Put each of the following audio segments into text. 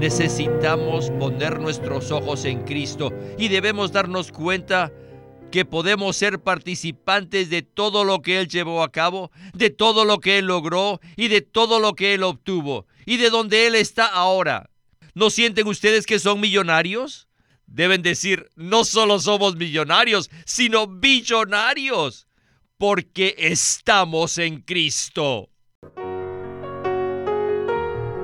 necesitamos poner nuestros ojos en Cristo y debemos darnos cuenta que podemos ser participantes de todo lo que Él llevó a cabo, de todo lo que Él logró y de todo lo que Él obtuvo y de donde Él está ahora. ¿No sienten ustedes que son millonarios? Deben decir, no solo somos millonarios, sino billonarios, porque estamos en Cristo.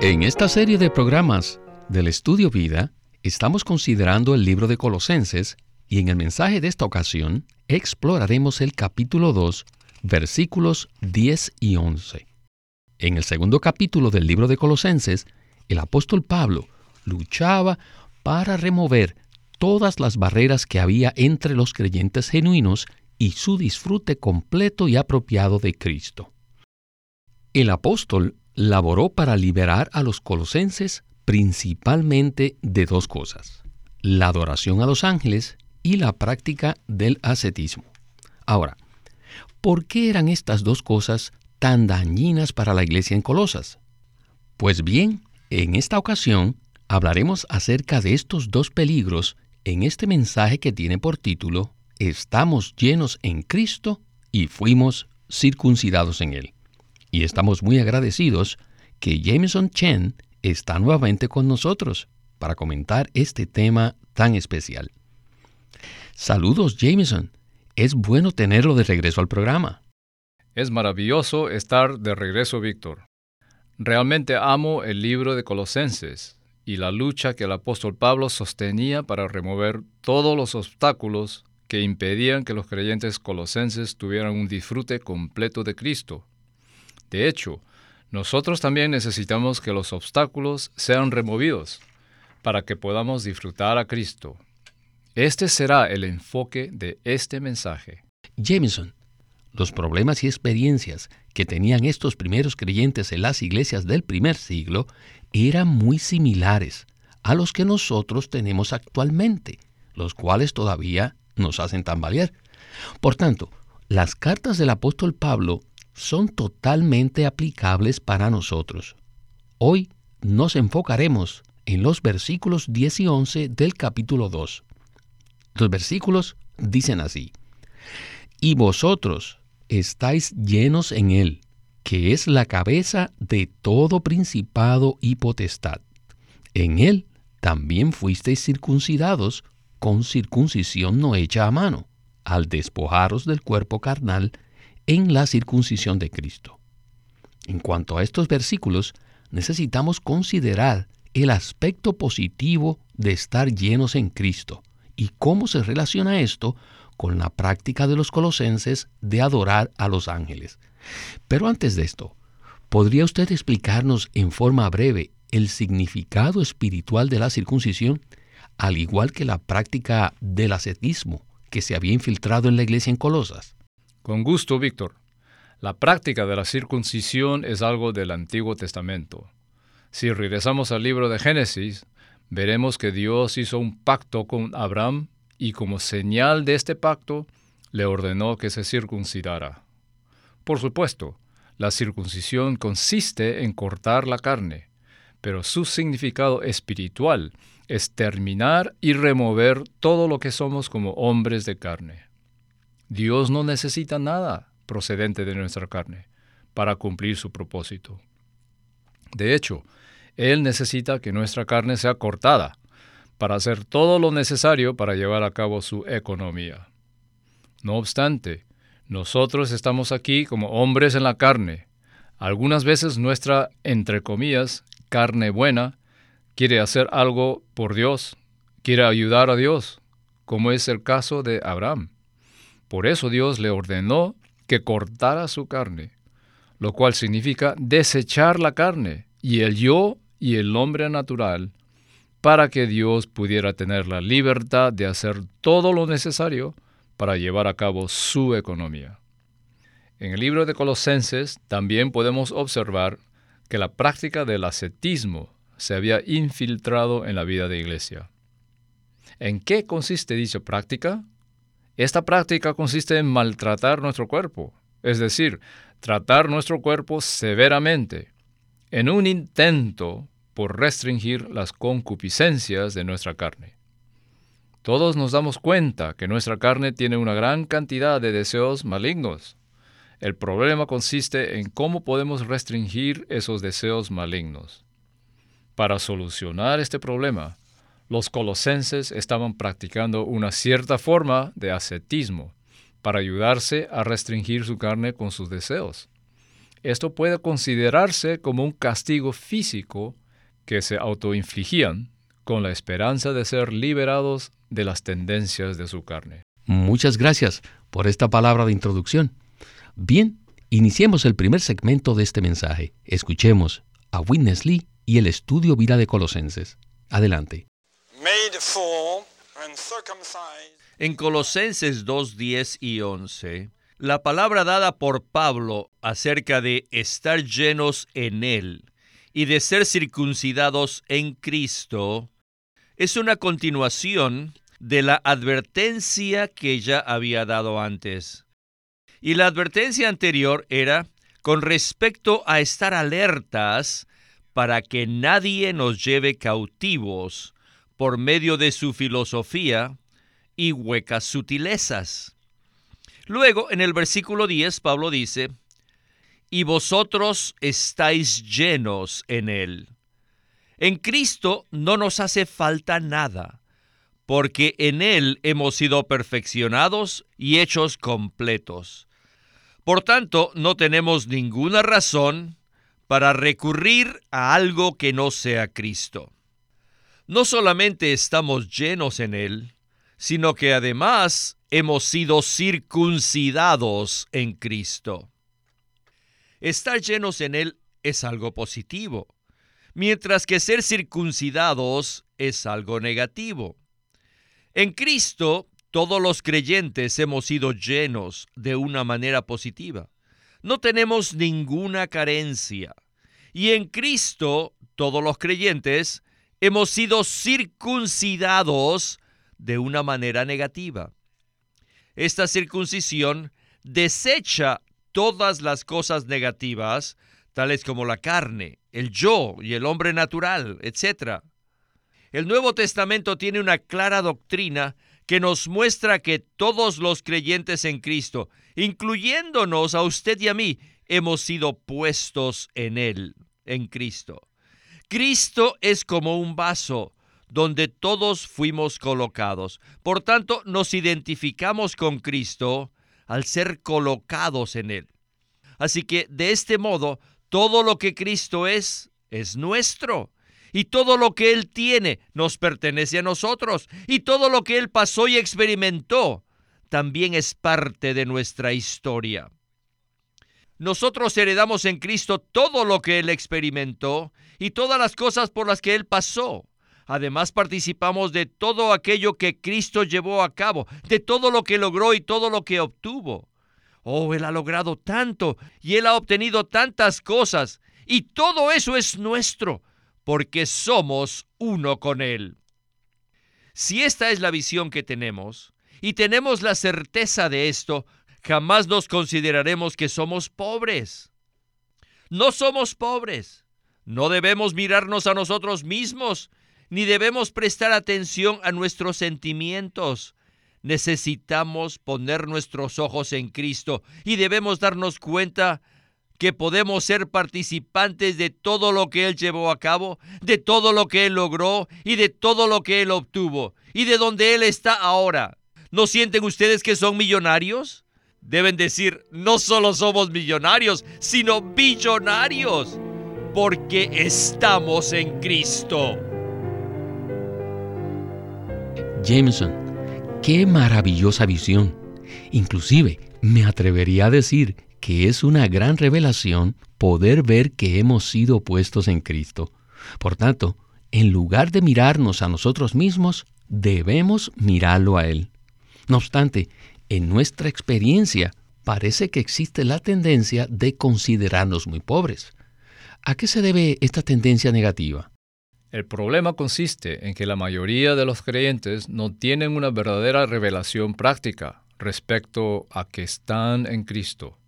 En esta serie de programas del Estudio Vida, Estamos considerando el libro de Colosenses y en el mensaje de esta ocasión exploraremos el capítulo 2, versículos 10 y 11. En el segundo capítulo del libro de Colosenses, el apóstol Pablo luchaba para remover todas las barreras que había entre los creyentes genuinos y su disfrute completo y apropiado de Cristo. El apóstol laboró para liberar a los colosenses principalmente de dos cosas, la adoración a los ángeles y la práctica del ascetismo. Ahora, ¿por qué eran estas dos cosas tan dañinas para la iglesia en Colosas? Pues bien, en esta ocasión hablaremos acerca de estos dos peligros en este mensaje que tiene por título Estamos llenos en Cristo y fuimos circuncidados en Él. Y estamos muy agradecidos que Jameson Chen está nuevamente con nosotros para comentar este tema tan especial. Saludos, Jameson. Es bueno tenerlo de regreso al programa. Es maravilloso estar de regreso, Víctor. Realmente amo el libro de Colosenses y la lucha que el apóstol Pablo sostenía para remover todos los obstáculos que impedían que los creyentes colosenses tuvieran un disfrute completo de Cristo. De hecho, nosotros también necesitamos que los obstáculos sean removidos para que podamos disfrutar a Cristo. Este será el enfoque de este mensaje. Jameson, los problemas y experiencias que tenían estos primeros creyentes en las iglesias del primer siglo eran muy similares a los que nosotros tenemos actualmente, los cuales todavía nos hacen tambalear. Por tanto, las cartas del apóstol Pablo son totalmente aplicables para nosotros. Hoy nos enfocaremos en los versículos 10 y 11 del capítulo 2. Los versículos dicen así, Y vosotros estáis llenos en él, que es la cabeza de todo principado y potestad. En él también fuisteis circuncidados con circuncisión no hecha a mano, al despojaros del cuerpo carnal en la circuncisión de Cristo. En cuanto a estos versículos, necesitamos considerar el aspecto positivo de estar llenos en Cristo y cómo se relaciona esto con la práctica de los colosenses de adorar a los ángeles. Pero antes de esto, ¿podría usted explicarnos en forma breve el significado espiritual de la circuncisión, al igual que la práctica del ascetismo que se había infiltrado en la iglesia en Colosas? Con gusto, Víctor. La práctica de la circuncisión es algo del Antiguo Testamento. Si regresamos al libro de Génesis, veremos que Dios hizo un pacto con Abraham y como señal de este pacto le ordenó que se circuncidara. Por supuesto, la circuncisión consiste en cortar la carne, pero su significado espiritual es terminar y remover todo lo que somos como hombres de carne. Dios no necesita nada procedente de nuestra carne para cumplir su propósito. De hecho, Él necesita que nuestra carne sea cortada para hacer todo lo necesario para llevar a cabo su economía. No obstante, nosotros estamos aquí como hombres en la carne. Algunas veces nuestra, entre comillas, carne buena quiere hacer algo por Dios, quiere ayudar a Dios, como es el caso de Abraham. Por eso Dios le ordenó que cortara su carne, lo cual significa desechar la carne y el yo y el hombre natural para que Dios pudiera tener la libertad de hacer todo lo necesario para llevar a cabo su economía. En el libro de Colosenses también podemos observar que la práctica del ascetismo se había infiltrado en la vida de iglesia. ¿En qué consiste dicha práctica? Esta práctica consiste en maltratar nuestro cuerpo, es decir, tratar nuestro cuerpo severamente, en un intento por restringir las concupiscencias de nuestra carne. Todos nos damos cuenta que nuestra carne tiene una gran cantidad de deseos malignos. El problema consiste en cómo podemos restringir esos deseos malignos. Para solucionar este problema, los colosenses estaban practicando una cierta forma de ascetismo para ayudarse a restringir su carne con sus deseos. Esto puede considerarse como un castigo físico que se autoinfligían con la esperanza de ser liberados de las tendencias de su carne. Muchas gracias por esta palabra de introducción. Bien, iniciemos el primer segmento de este mensaje. Escuchemos a Witness Lee y el estudio vida de Colosenses. Adelante. En Colosenses 2, 10 y 11, la palabra dada por Pablo acerca de estar llenos en Él y de ser circuncidados en Cristo es una continuación de la advertencia que ya había dado antes. Y la advertencia anterior era con respecto a estar alertas para que nadie nos lleve cautivos por medio de su filosofía y huecas sutilezas. Luego, en el versículo 10, Pablo dice, y vosotros estáis llenos en Él. En Cristo no nos hace falta nada, porque en Él hemos sido perfeccionados y hechos completos. Por tanto, no tenemos ninguna razón para recurrir a algo que no sea Cristo. No solamente estamos llenos en Él, sino que además hemos sido circuncidados en Cristo. Estar llenos en Él es algo positivo, mientras que ser circuncidados es algo negativo. En Cristo, todos los creyentes hemos sido llenos de una manera positiva. No tenemos ninguna carencia. Y en Cristo, todos los creyentes hemos sido circuncidados de una manera negativa. Esta circuncisión desecha todas las cosas negativas, tales como la carne, el yo y el hombre natural, etc. El Nuevo Testamento tiene una clara doctrina que nos muestra que todos los creyentes en Cristo, incluyéndonos a usted y a mí, hemos sido puestos en Él, en Cristo. Cristo es como un vaso donde todos fuimos colocados. Por tanto, nos identificamos con Cristo al ser colocados en Él. Así que de este modo, todo lo que Cristo es, es nuestro. Y todo lo que Él tiene nos pertenece a nosotros. Y todo lo que Él pasó y experimentó también es parte de nuestra historia. Nosotros heredamos en Cristo todo lo que Él experimentó y todas las cosas por las que Él pasó. Además participamos de todo aquello que Cristo llevó a cabo, de todo lo que logró y todo lo que obtuvo. Oh, Él ha logrado tanto y Él ha obtenido tantas cosas y todo eso es nuestro porque somos uno con Él. Si esta es la visión que tenemos y tenemos la certeza de esto, jamás nos consideraremos que somos pobres. No somos pobres. No debemos mirarnos a nosotros mismos ni debemos prestar atención a nuestros sentimientos. Necesitamos poner nuestros ojos en Cristo y debemos darnos cuenta que podemos ser participantes de todo lo que Él llevó a cabo, de todo lo que Él logró y de todo lo que Él obtuvo y de donde Él está ahora. ¿No sienten ustedes que son millonarios? Deben decir, no solo somos millonarios, sino billonarios, porque estamos en Cristo. Jameson, qué maravillosa visión. Inclusive, me atrevería a decir que es una gran revelación poder ver que hemos sido puestos en Cristo. Por tanto, en lugar de mirarnos a nosotros mismos, debemos mirarlo a Él. No obstante, en nuestra experiencia parece que existe la tendencia de considerarnos muy pobres. ¿A qué se debe esta tendencia negativa? El problema consiste en que la mayoría de los creyentes no tienen una verdadera revelación práctica respecto a que están en Cristo.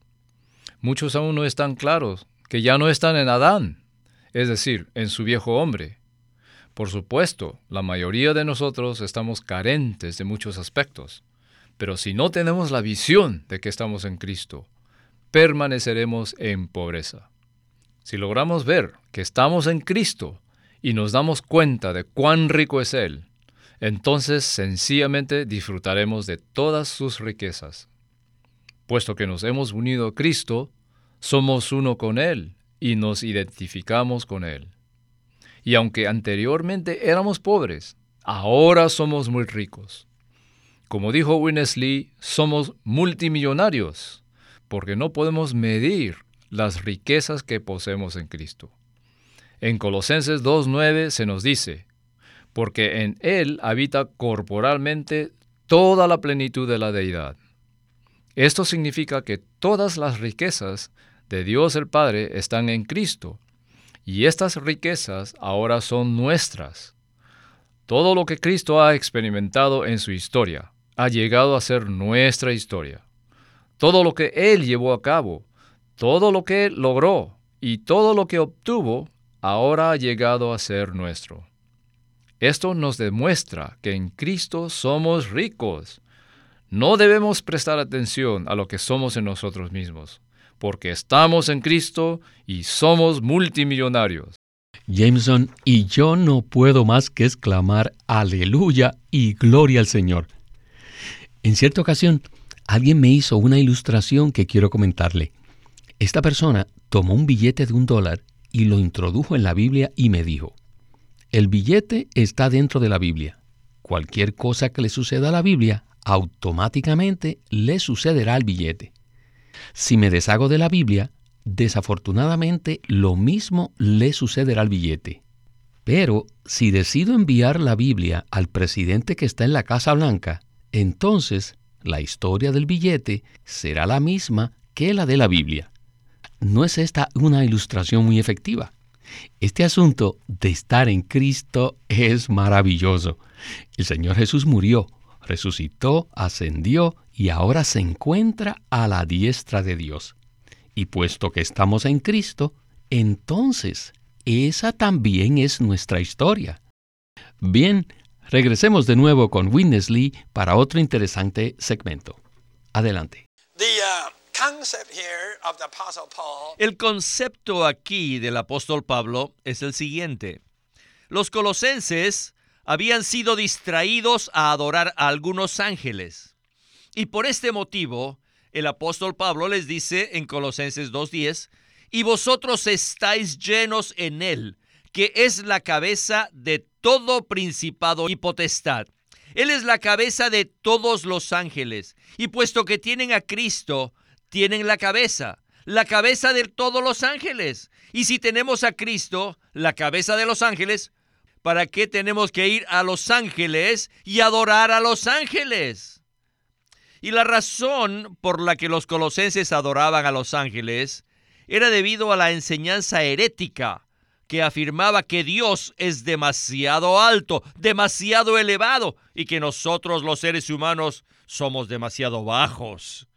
Muchos aún no están claros que ya no están en Adán, es decir, en su viejo hombre. Por supuesto, la mayoría de nosotros estamos carentes de muchos aspectos, pero si no tenemos la visión de que estamos en Cristo, permaneceremos en pobreza. Si logramos ver que estamos en Cristo y nos damos cuenta de cuán rico es Él, entonces sencillamente disfrutaremos de todas sus riquezas. Puesto que nos hemos unido a Cristo, somos uno con Él y nos identificamos con Él. Y aunque anteriormente éramos pobres, ahora somos muy ricos. Como dijo Winnesley, somos multimillonarios, porque no podemos medir las riquezas que poseemos en Cristo. En Colosenses 2.9 se nos dice, porque en Él habita corporalmente toda la plenitud de la deidad. Esto significa que todas las riquezas de Dios el Padre están en Cristo, y estas riquezas ahora son nuestras. Todo lo que Cristo ha experimentado en su historia ha llegado a ser nuestra historia. Todo lo que Él llevó a cabo, todo lo que logró y todo lo que obtuvo ahora ha llegado a ser nuestro. Esto nos demuestra que en Cristo somos ricos. No debemos prestar atención a lo que somos en nosotros mismos, porque estamos en Cristo y somos multimillonarios. Jameson, y yo no puedo más que exclamar aleluya y gloria al Señor. En cierta ocasión, alguien me hizo una ilustración que quiero comentarle. Esta persona tomó un billete de un dólar y lo introdujo en la Biblia y me dijo, el billete está dentro de la Biblia. Cualquier cosa que le suceda a la Biblia, automáticamente le sucederá al billete. Si me deshago de la Biblia, desafortunadamente lo mismo le sucederá al billete. Pero si decido enviar la Biblia al presidente que está en la Casa Blanca, entonces la historia del billete será la misma que la de la Biblia. ¿No es esta una ilustración muy efectiva? Este asunto de estar en Cristo es maravilloso. El Señor Jesús murió, resucitó, ascendió y ahora se encuentra a la diestra de Dios. Y puesto que estamos en Cristo, entonces esa también es nuestra historia. Bien, regresemos de nuevo con Winnesley para otro interesante segmento. Adelante. Uh, el concepto aquí del apóstol Pablo es el siguiente. Los colosenses habían sido distraídos a adorar a algunos ángeles. Y por este motivo, el apóstol Pablo les dice en Colosenses 2.10, y vosotros estáis llenos en él, que es la cabeza de todo principado y potestad. Él es la cabeza de todos los ángeles. Y puesto que tienen a Cristo, tienen la cabeza, la cabeza de todos los ángeles. Y si tenemos a Cristo, la cabeza de los ángeles, ¿para qué tenemos que ir a los ángeles y adorar a los ángeles? Y la razón por la que los colosenses adoraban a los ángeles era debido a la enseñanza herética que afirmaba que Dios es demasiado alto, demasiado elevado y que nosotros los seres humanos somos demasiado bajos.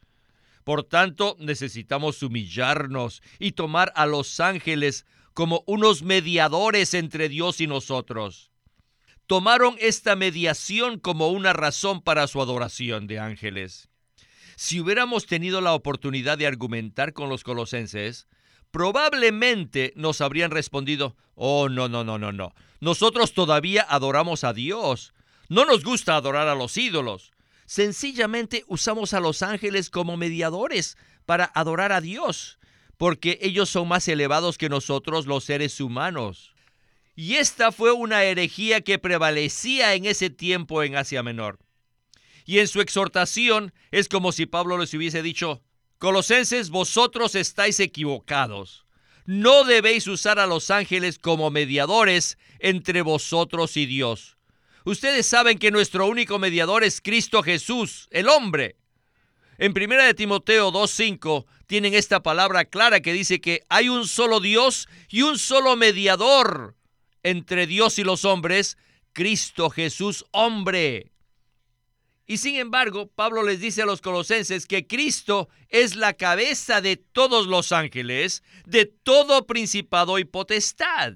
Por tanto, necesitamos humillarnos y tomar a los ángeles como unos mediadores entre Dios y nosotros. Tomaron esta mediación como una razón para su adoración de ángeles. Si hubiéramos tenido la oportunidad de argumentar con los colosenses, probablemente nos habrían respondido, oh, no, no, no, no, no. Nosotros todavía adoramos a Dios. No nos gusta adorar a los ídolos. Sencillamente usamos a los ángeles como mediadores para adorar a Dios, porque ellos son más elevados que nosotros los seres humanos. Y esta fue una herejía que prevalecía en ese tiempo en Asia Menor. Y en su exhortación es como si Pablo les hubiese dicho, Colosenses, vosotros estáis equivocados. no debéis usar a los ángeles como mediadores entre vosotros y Dios. Ustedes saben que nuestro único mediador es Cristo Jesús, el hombre. En 1 de Timoteo 2.5 tienen esta palabra clara que dice que hay un solo Dios y un solo mediador entre Dios y los hombres, Cristo Jesús hombre. Y sin embargo, Pablo les dice a los colosenses que Cristo es la cabeza de todos los ángeles, de todo principado y potestad.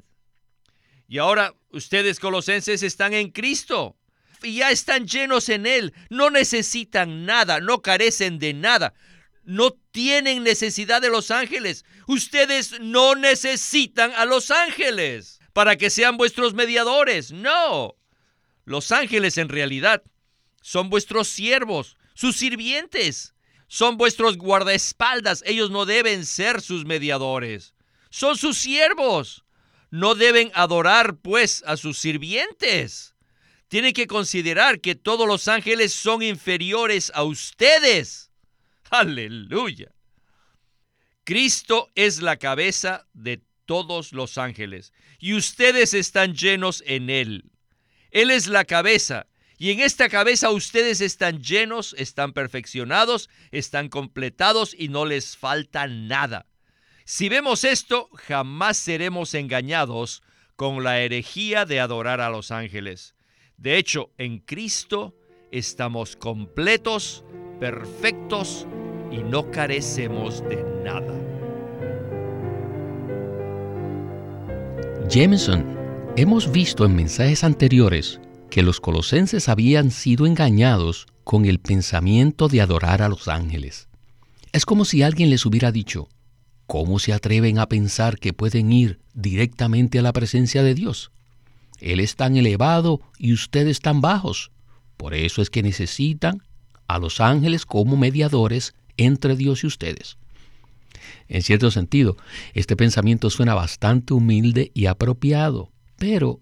Y ahora ustedes colosenses están en Cristo y ya están llenos en Él. No necesitan nada, no carecen de nada. No tienen necesidad de los ángeles. Ustedes no necesitan a los ángeles para que sean vuestros mediadores. No. Los ángeles en realidad son vuestros siervos, sus sirvientes. Son vuestros guardaespaldas. Ellos no deben ser sus mediadores. Son sus siervos. No deben adorar, pues, a sus sirvientes. Tienen que considerar que todos los ángeles son inferiores a ustedes. Aleluya. Cristo es la cabeza de todos los ángeles y ustedes están llenos en Él. Él es la cabeza y en esta cabeza ustedes están llenos, están perfeccionados, están completados y no les falta nada. Si vemos esto, jamás seremos engañados con la herejía de adorar a los ángeles. De hecho, en Cristo estamos completos, perfectos y no carecemos de nada. Jameson, hemos visto en mensajes anteriores que los colosenses habían sido engañados con el pensamiento de adorar a los ángeles. Es como si alguien les hubiera dicho, ¿cómo se atreven a pensar que pueden ir directamente a la presencia de Dios? Él es tan elevado y ustedes tan bajos. Por eso es que necesitan a los ángeles como mediadores entre Dios y ustedes. En cierto sentido, este pensamiento suena bastante humilde y apropiado, pero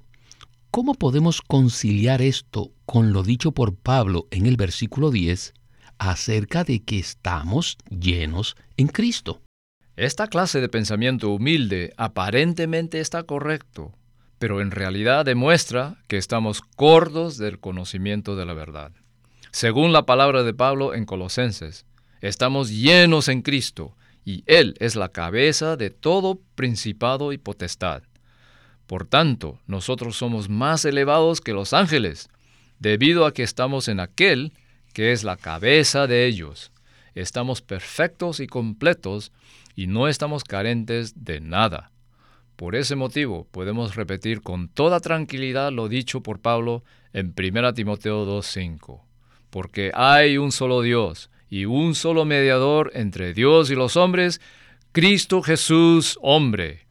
¿Cómo podemos conciliar esto con lo dicho por Pablo en el versículo 10 acerca de que estamos llenos en Cristo? Esta clase de pensamiento humilde aparentemente está correcto, pero en realidad demuestra que estamos cortos del conocimiento de la verdad. Según la palabra de Pablo en Colosenses, estamos llenos en Cristo y Él es la cabeza de todo principado y potestad. Por tanto, nosotros somos más elevados que los ángeles, debido a que estamos en aquel que es la cabeza de ellos. Estamos perfectos y completos y no estamos carentes de nada. Por ese motivo podemos repetir con toda tranquilidad lo dicho por Pablo en 1 Timoteo 2.5. Porque hay un solo Dios y un solo mediador entre Dios y los hombres, Cristo Jesús hombre.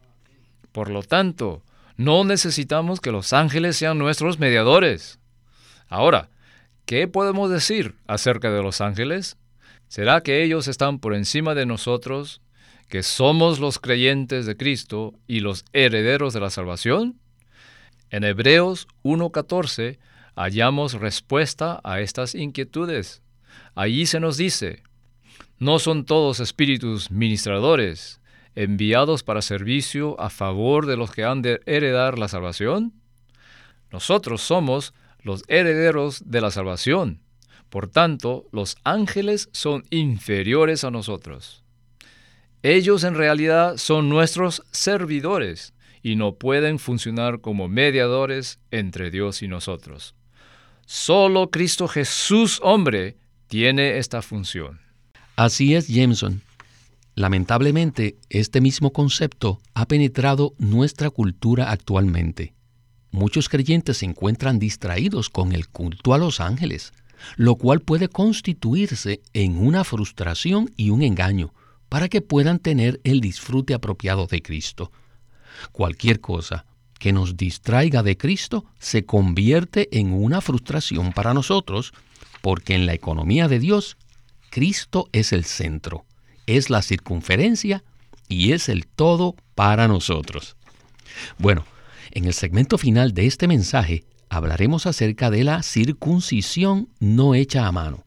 Por lo tanto, no necesitamos que los ángeles sean nuestros mediadores. Ahora, ¿qué podemos decir acerca de los ángeles? ¿Será que ellos están por encima de nosotros, que somos los creyentes de Cristo y los herederos de la salvación? En Hebreos 1.14 hallamos respuesta a estas inquietudes. Allí se nos dice, no son todos espíritus ministradores, enviados para servicio a favor de los que han de heredar la salvación? Nosotros somos los herederos de la salvación. Por tanto, los ángeles son inferiores a nosotros. Ellos en realidad son nuestros servidores y no pueden funcionar como mediadores entre Dios y nosotros. Solo Cristo Jesús hombre tiene esta función. Así es, Jameson. Lamentablemente, este mismo concepto ha penetrado nuestra cultura actualmente. Muchos creyentes se encuentran distraídos con el culto a los ángeles, lo cual puede constituirse en una frustración y un engaño para que puedan tener el disfrute apropiado de Cristo. Cualquier cosa que nos distraiga de Cristo se convierte en una frustración para nosotros, porque en la economía de Dios, Cristo es el centro es la circunferencia y es el todo para nosotros. Bueno, en el segmento final de este mensaje hablaremos acerca de la circuncisión no hecha a mano.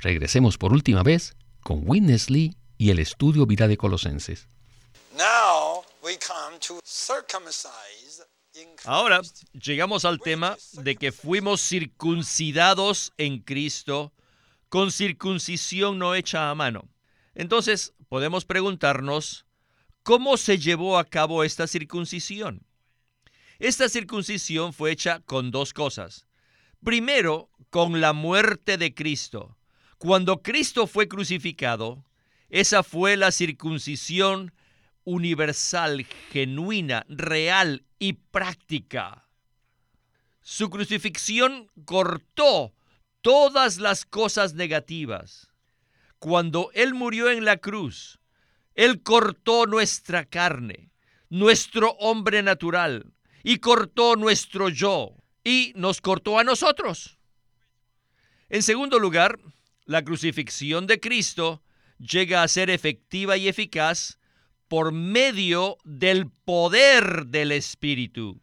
Regresemos por última vez con Witness Lee y el estudio Vida de Colosenses. Ahora llegamos al tema de que fuimos circuncidados en Cristo con circuncisión no hecha a mano. Entonces podemos preguntarnos, ¿cómo se llevó a cabo esta circuncisión? Esta circuncisión fue hecha con dos cosas. Primero, con la muerte de Cristo. Cuando Cristo fue crucificado, esa fue la circuncisión universal, genuina, real y práctica. Su crucifixión cortó todas las cosas negativas. Cuando Él murió en la cruz, Él cortó nuestra carne, nuestro hombre natural, y cortó nuestro yo, y nos cortó a nosotros. En segundo lugar, la crucifixión de Cristo llega a ser efectiva y eficaz por medio del poder del Espíritu.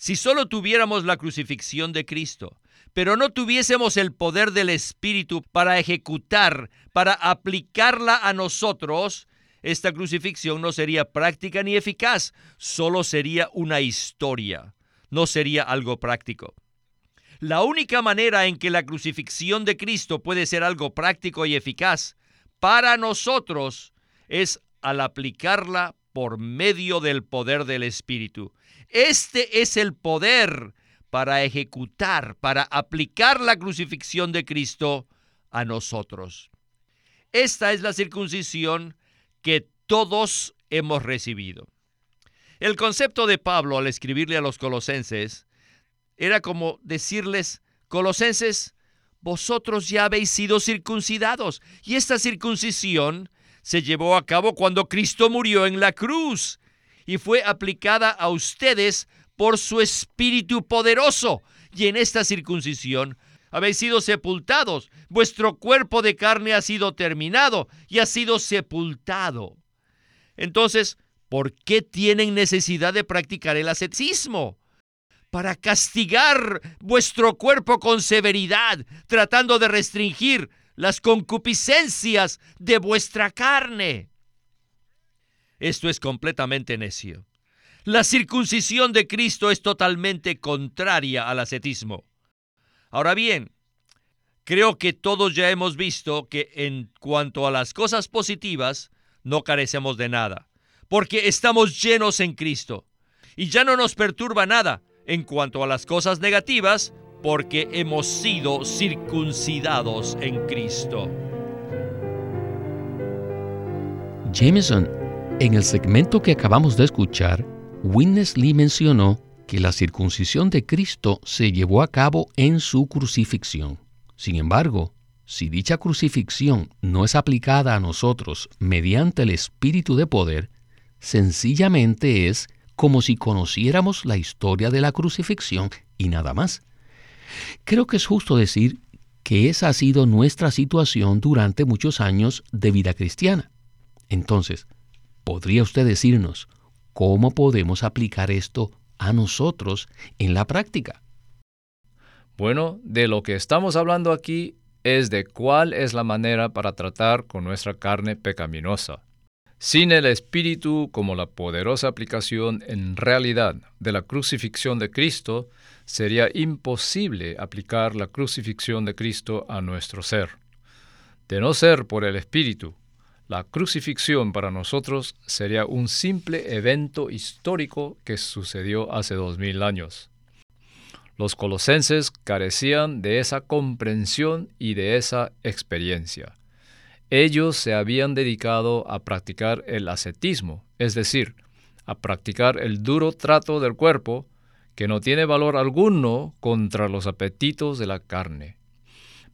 Si solo tuviéramos la crucifixión de Cristo, pero no tuviésemos el poder del Espíritu para ejecutar, para aplicarla a nosotros, esta crucifixión no sería práctica ni eficaz, solo sería una historia, no sería algo práctico. La única manera en que la crucifixión de Cristo puede ser algo práctico y eficaz para nosotros es al aplicarla por medio del poder del Espíritu. Este es el poder para ejecutar, para aplicar la crucifixión de Cristo a nosotros. Esta es la circuncisión que todos hemos recibido. El concepto de Pablo al escribirle a los colosenses era como decirles, colosenses, vosotros ya habéis sido circuncidados y esta circuncisión se llevó a cabo cuando Cristo murió en la cruz y fue aplicada a ustedes por su Espíritu poderoso. Y en esta circuncisión habéis sido sepultados. Vuestro cuerpo de carne ha sido terminado y ha sido sepultado. Entonces, ¿por qué tienen necesidad de practicar el ascetismo? Para castigar vuestro cuerpo con severidad, tratando de restringir las concupiscencias de vuestra carne. Esto es completamente necio. La circuncisión de Cristo es totalmente contraria al ascetismo. Ahora bien, creo que todos ya hemos visto que en cuanto a las cosas positivas, no carecemos de nada, porque estamos llenos en Cristo. Y ya no nos perturba nada en cuanto a las cosas negativas, porque hemos sido circuncidados en Cristo. Jameson, en el segmento que acabamos de escuchar, Witness Lee mencionó que la circuncisión de Cristo se llevó a cabo en su crucifixión. Sin embargo, si dicha crucifixión no es aplicada a nosotros mediante el Espíritu de poder, sencillamente es como si conociéramos la historia de la crucifixión y nada más. Creo que es justo decir que esa ha sido nuestra situación durante muchos años de vida cristiana. Entonces, ¿podría usted decirnos cómo podemos aplicar esto a nosotros en la práctica? Bueno, de lo que estamos hablando aquí es de cuál es la manera para tratar con nuestra carne pecaminosa. Sin el Espíritu como la poderosa aplicación en realidad de la crucifixión de Cristo, sería imposible aplicar la crucifixión de Cristo a nuestro ser. De no ser por el Espíritu, la crucifixión para nosotros sería un simple evento histórico que sucedió hace dos mil años. Los colosenses carecían de esa comprensión y de esa experiencia. Ellos se habían dedicado a practicar el ascetismo, es decir, a practicar el duro trato del cuerpo que no tiene valor alguno contra los apetitos de la carne.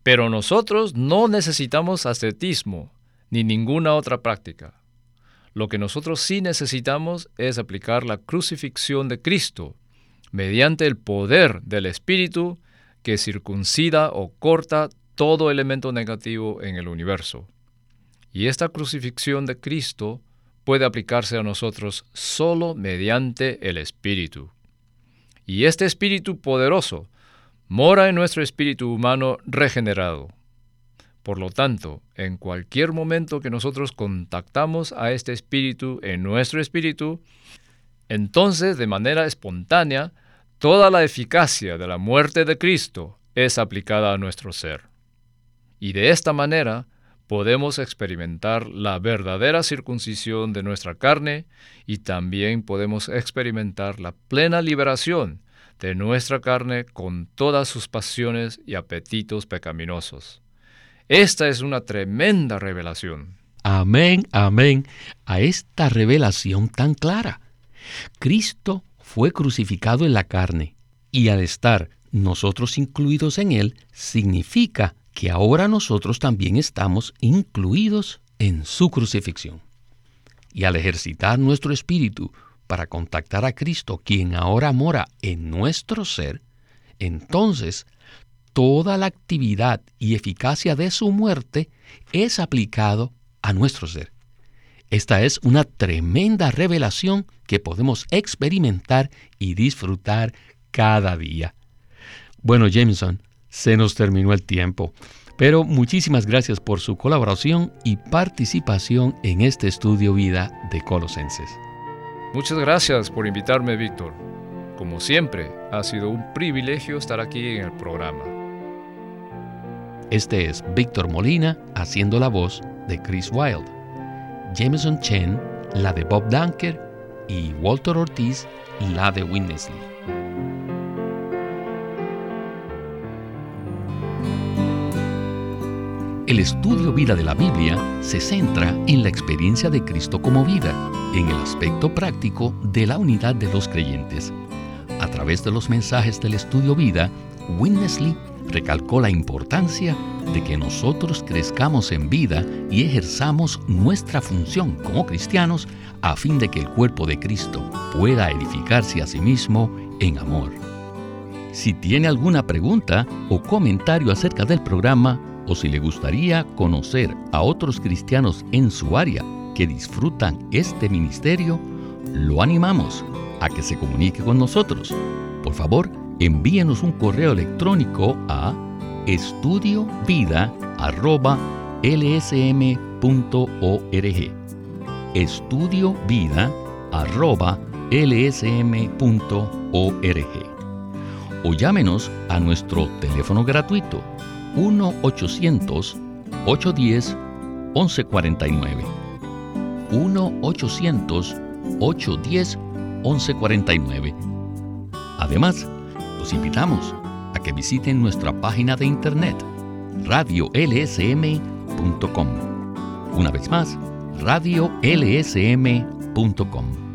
Pero nosotros no necesitamos ascetismo, ni ninguna otra práctica. Lo que nosotros sí necesitamos es aplicar la crucifixión de Cristo mediante el poder del Espíritu que circuncida o corta todo elemento negativo en el universo. Y esta crucifixión de Cristo puede aplicarse a nosotros solo mediante el Espíritu. Y este Espíritu poderoso mora en nuestro espíritu humano regenerado Por lo tanto, en cualquier momento que nosotros contactamos a este espíritu en nuestro espíritu, entonces de manera espontánea, toda la eficacia de la muerte de Cristo es aplicada a nuestro ser. Y de esta manera podemos experimentar la verdadera circuncisión de nuestra carne y también podemos experimentar la plena liberación de nuestra carne con todas sus pasiones y apetitos pecaminosos. Esta es una tremenda revelación. Amén, amén, a esta revelación tan clara. Cristo fue crucificado en la carne y al estar nosotros incluidos en él, significa que ahora nosotros también estamos incluidos en su crucifixión. Y al ejercitar nuestro espíritu para contactar a Cristo, quien ahora mora en nuestro ser, entonces toda la actividad y eficacia de su muerte es aplicado a nuestro ser. Esta es una tremenda revelación que podemos experimentar y disfrutar cada día. Bueno, Jameson, se nos terminó el tiempo, pero muchísimas gracias por su colaboración y participación en este estudio vida de Colosenses. Muchas gracias por invitarme, Víctor. Como siempre, ha sido un privilegio estar aquí en el programa. Este es Víctor Molina haciendo la voz de Chris Wilde, Jameson Chen la de Bob Dunker y Walter Ortiz la de Winnesley. El estudio vida de la Biblia se centra en la experiencia de Cristo como vida, en el aspecto práctico de la unidad de los creyentes. A través de los mensajes del estudio vida, Winnesley recalcó la importancia de que nosotros crezcamos en vida y ejerzamos nuestra función como cristianos a fin de que el cuerpo de Cristo pueda edificarse a sí mismo en amor. Si tiene alguna pregunta o comentario acerca del programa o si le gustaría conocer a otros cristianos en su área que disfrutan este ministerio, lo animamos a que se comunique con nosotros. Por favor, envíenos un correo electrónico a estudiovida.lsm.org. Estudiovida.lsm.org. O llámenos a nuestro teléfono gratuito 1-800-810-1149. 1-800-810-1149. Además, los invitamos a que visiten nuestra página de internet radiolsm.com. Una vez más, radiolsm.com